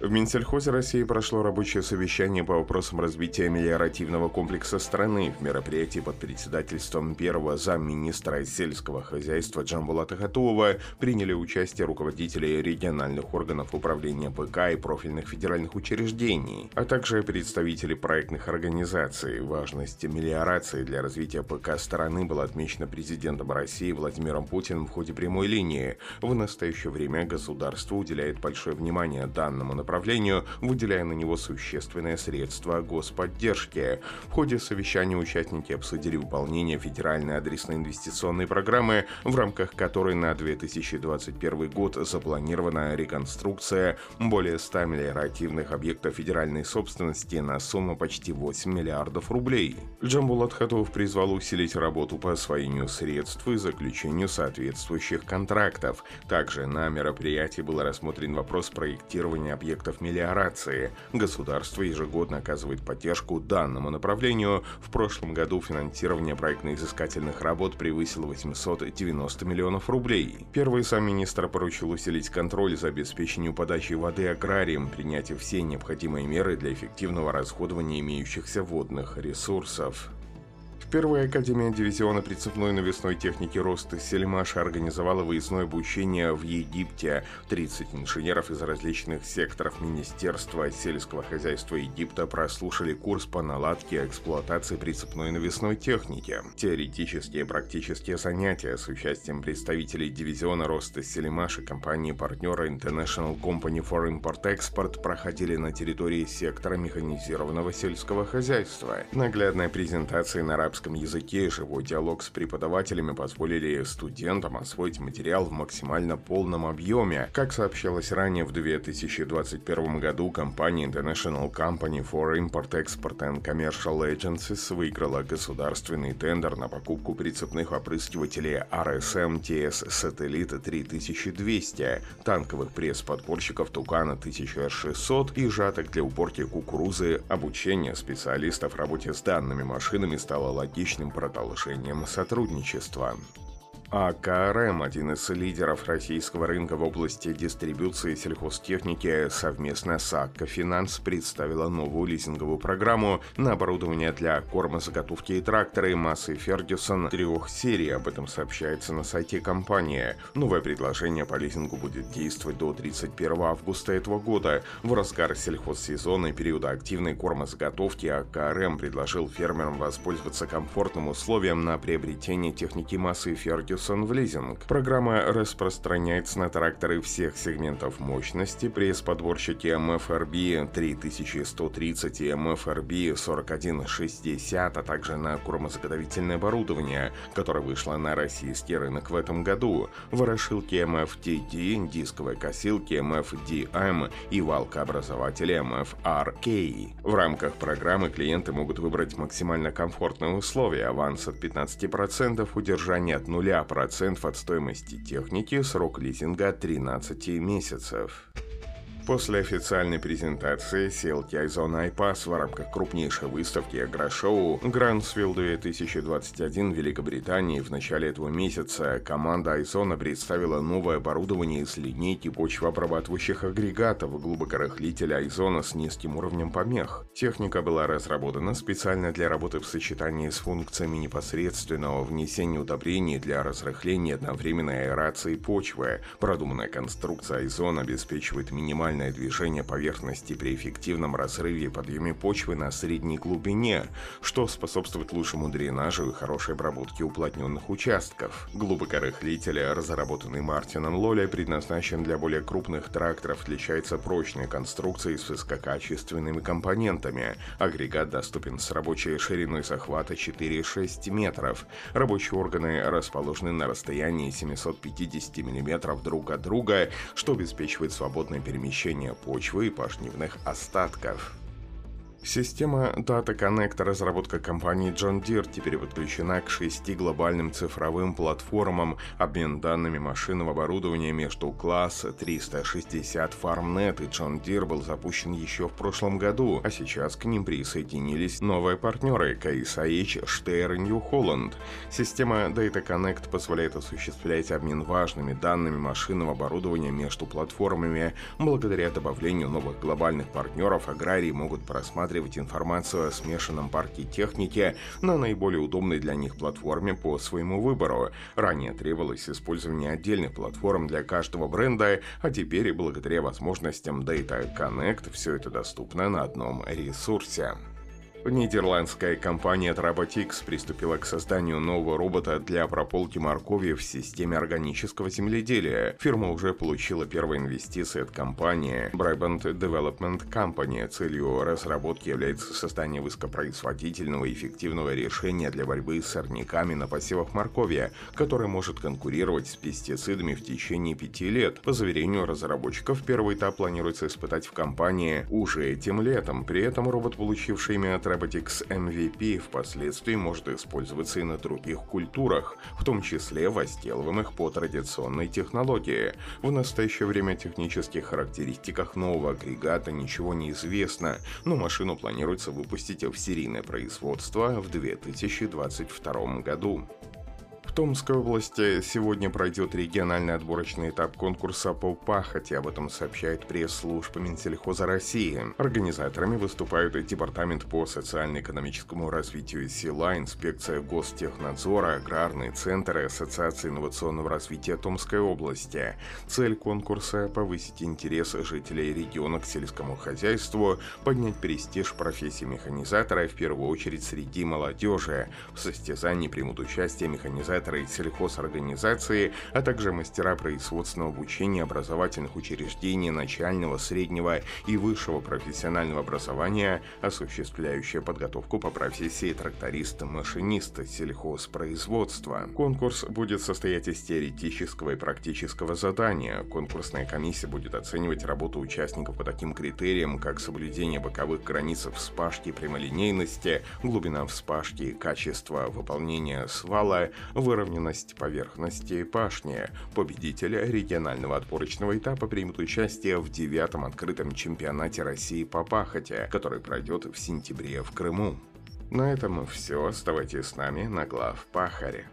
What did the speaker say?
В Минсельхозе России прошло рабочее совещание по вопросам развития мелиоративного комплекса страны. В мероприятии под председательством первого замминистра сельского хозяйства Джамбулата Хатулова приняли участие руководители региональных органов управления ПК и профильных федеральных учреждений, а также представители проектных организаций. Важность мелиорации для развития ПК страны была отмечена президентом России Владимиром Путиным в ходе прямой линии. В настоящее время государство уделяет большое внимание данному направлению направлению, выделяя на него существенные средства господдержки. В ходе совещания участники обсудили выполнение федеральной адресной инвестиционной программы, в рамках которой на 2021 год запланирована реконструкция более 100 мелиоративных объектов федеральной собственности на сумму почти 8 миллиардов рублей. Джамбулат Хатов призвал усилить работу по освоению средств и заключению соответствующих контрактов. Также на мероприятии был рассмотрен вопрос проектирования объектов объектов мелиорации. Государство ежегодно оказывает поддержку данному направлению. В прошлом году финансирование проектно-изыскательных работ превысило 890 миллионов рублей. Первый сам министр поручил усилить контроль за обеспечением подачи воды аграриям, принять все необходимые меры для эффективного расходования имеющихся водных ресурсов. Первая Академия дивизиона прицепной навесной техники роста Сельмаша организовала выездное обучение в Египте. 30 инженеров из различных секторов Министерства сельского хозяйства Египта прослушали курс по наладке и эксплуатации прицепной навесной техники. Теоретические и практические занятия с участием представителей дивизиона роста Сельмаш и компании-партнера International Company for Import-Export проходили на территории сектора механизированного сельского хозяйства. Наглядная презентация на арабском английском языке и живой диалог с преподавателями позволили студентам освоить материал в максимально полном объеме. Как сообщалось ранее, в 2021 году компания International Company for Import, Export and Commercial Agencies выиграла государственный тендер на покупку прицепных опрыскивателей RSM TS Satellite 3200, танковых пресс-подборщиков Тукана 1600 и жаток для уборки кукурузы. Обучение специалистов работе с данными машинами стало логичным продолжением сотрудничества. А КРМ, один из лидеров российского рынка в области дистрибуции сельхозтехники, совместно с АККО Финанс представила новую лизинговую программу на оборудование для кормозаготовки и тракторы массы Фергюсон трех серий. Об этом сообщается на сайте компании. Новое предложение по лизингу будет действовать до 31 августа этого года. В разгар сельхозсезона и периода активной кормозаготовки АКРМ предложил фермерам воспользоваться комфортным условием на приобретение техники массы Фергюсон Ferguson в лизинг. Программа распространяется на тракторы всех сегментов мощности, пресс-подборщики MFRB 3130 и MFRB 4160, а также на кормозаготовительное оборудование, которое вышло на российский рынок в этом году, ворошилки MFTD, дисковые косилки MFDM и валкообразователи MFRK. В рамках программы клиенты могут выбрать максимально комфортные условия, аванс от 15%, удержание от нуля процентов от стоимости техники, срок лизинга 13 месяцев. После официальной презентации селки Айзона Айпас в рамках крупнейшей выставки агрошоу Грансвилл 2021 в Великобритании в начале этого месяца команда Айзона представила новое оборудование из линейки почвообрабатывающих агрегатов глубокорыхлителя Айзона с низким уровнем помех. Техника была разработана специально для работы в сочетании с функциями непосредственного внесения удобрений для разрыхления одновременной аэрации почвы. Продуманная конструкция Айзона обеспечивает минимальный минимальное движение поверхности при эффективном разрыве и подъеме почвы на средней глубине, что способствует лучшему дренажу и хорошей обработке уплотненных участков. Глубокорыхлитель, разработанный Мартином Лоля, предназначен для более крупных тракторов, отличается прочной конструкцией с высококачественными компонентами. Агрегат доступен с рабочей шириной захвата 4,6 метров. Рабочие органы расположены на расстоянии 750 мм друг от друга, что обеспечивает свободное перемещение очищения почвы и пашнивных остатков. Система Data Connect, разработка компании John Deere, теперь подключена к шести глобальным цифровым платформам. Обмен данными машинного оборудования между класс 360 FarmNet и John Deere был запущен еще в прошлом году, а сейчас к ним присоединились новые партнеры IH, Steyr и New Holland. Система Data Connect позволяет осуществлять обмен важными данными машинного оборудования между платформами. Благодаря добавлению новых глобальных партнеров аграрии могут просматривать просматривать информацию о смешанном парке техники на наиболее удобной для них платформе по своему выбору. Ранее требовалось использование отдельных платформ для каждого бренда, а теперь благодаря возможностям Data Connect все это доступно на одном ресурсе. Нидерландская компания Trabotics приступила к созданию нового робота для прополки моркови в системе органического земледелия. Фирма уже получила первые инвестиции от компании Brabant Development Company. Целью разработки является создание высокопроизводительного и эффективного решения для борьбы с сорняками на посевах моркови, которое может конкурировать с пестицидами в течение пяти лет. По заверению разработчиков, первый этап планируется испытать в компании уже этим летом. При этом робот, получивший имя Robotics MVP впоследствии может использоваться и на других культурах, в том числе возделываемых по традиционной технологии. В настоящее время о технических характеристиках нового агрегата ничего не известно, но машину планируется выпустить в серийное производство в 2022 году. Томской области сегодня пройдет региональный отборочный этап конкурса по пахоте. Об этом сообщает пресс-служба Минсельхоза России. Организаторами выступают Департамент по социально-экономическому развитию села, инспекция Гостехнадзора, аграрные центры Ассоциации инновационного развития Томской области. Цель конкурса – повысить интерес жителей региона к сельскому хозяйству, поднять престиж профессии механизатора, в первую очередь среди молодежи. В состязании примут участие механизаторы организаторы сельхозорганизации, а также мастера производственного обучения образовательных учреждений начального, среднего и высшего профессионального образования, осуществляющие подготовку по профессии тракториста-машиниста сельхозпроизводства. Конкурс будет состоять из теоретического и практического задания. Конкурсная комиссия будет оценивать работу участников по таким критериям, как соблюдение боковых границ вспашки прямолинейности, глубина вспашки, качество выполнения свала, выровненность поверхности пашни. Победители регионального отборочного этапа примут участие в девятом открытом чемпионате России по пахоте, который пройдет в сентябре в Крыму. На этом все. Оставайтесь с нами на глав Пахаре.